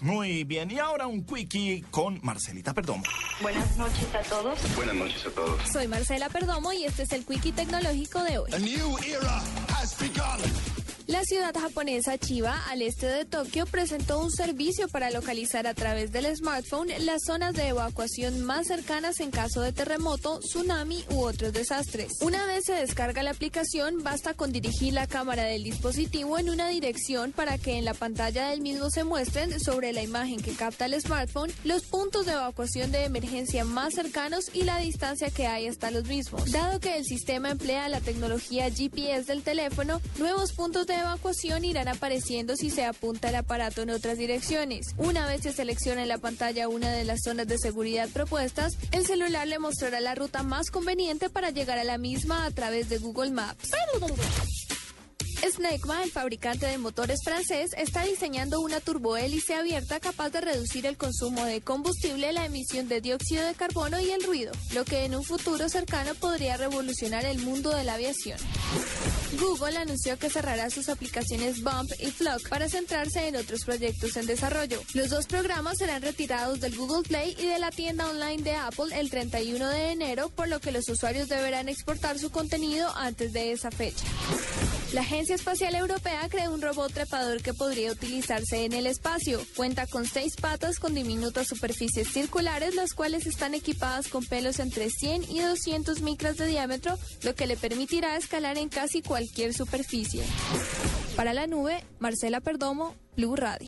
Muy bien, y ahora un quickie con Marcelita Perdomo. Buenas noches a todos. Buenas noches a todos. Soy Marcela Perdomo y este es el Quickie Tecnológico de hoy. A new era. La ciudad japonesa Chiba, al este de Tokio, presentó un servicio para localizar a través del smartphone las zonas de evacuación más cercanas en caso de terremoto, tsunami u otros desastres. Una vez se descarga la aplicación, basta con dirigir la cámara del dispositivo en una dirección para que en la pantalla del mismo se muestren sobre la imagen que capta el smartphone los puntos de evacuación de emergencia más cercanos y la distancia que hay hasta los mismos. Dado que el sistema emplea la tecnología GPS del teléfono, nuevos puntos de evacuación irán apareciendo si se apunta el aparato en otras direcciones. Una vez se selecciona en la pantalla una de las zonas de seguridad propuestas, el celular le mostrará la ruta más conveniente para llegar a la misma a través de Google Maps. Snecma, el fabricante de motores francés, está diseñando una turbohélice abierta capaz de reducir el consumo de combustible, la emisión de dióxido de carbono y el ruido, lo que en un futuro cercano podría revolucionar el mundo de la aviación. Google anunció que cerrará sus aplicaciones Bump y Flock para centrarse en otros proyectos en desarrollo. Los dos programas serán retirados del Google Play y de la tienda online de Apple el 31 de enero, por lo que los usuarios deberán exportar su contenido antes de esa fecha. La Agencia Espacial Europea creó un robot trepador que podría utilizarse en el espacio. Cuenta con seis patas con diminutas superficies circulares, las cuales están equipadas con pelos entre 100 y 200 micras de diámetro, lo que le permitirá escalar en casi cualquier superficie. Para la nube, Marcela Perdomo, Blue Radio.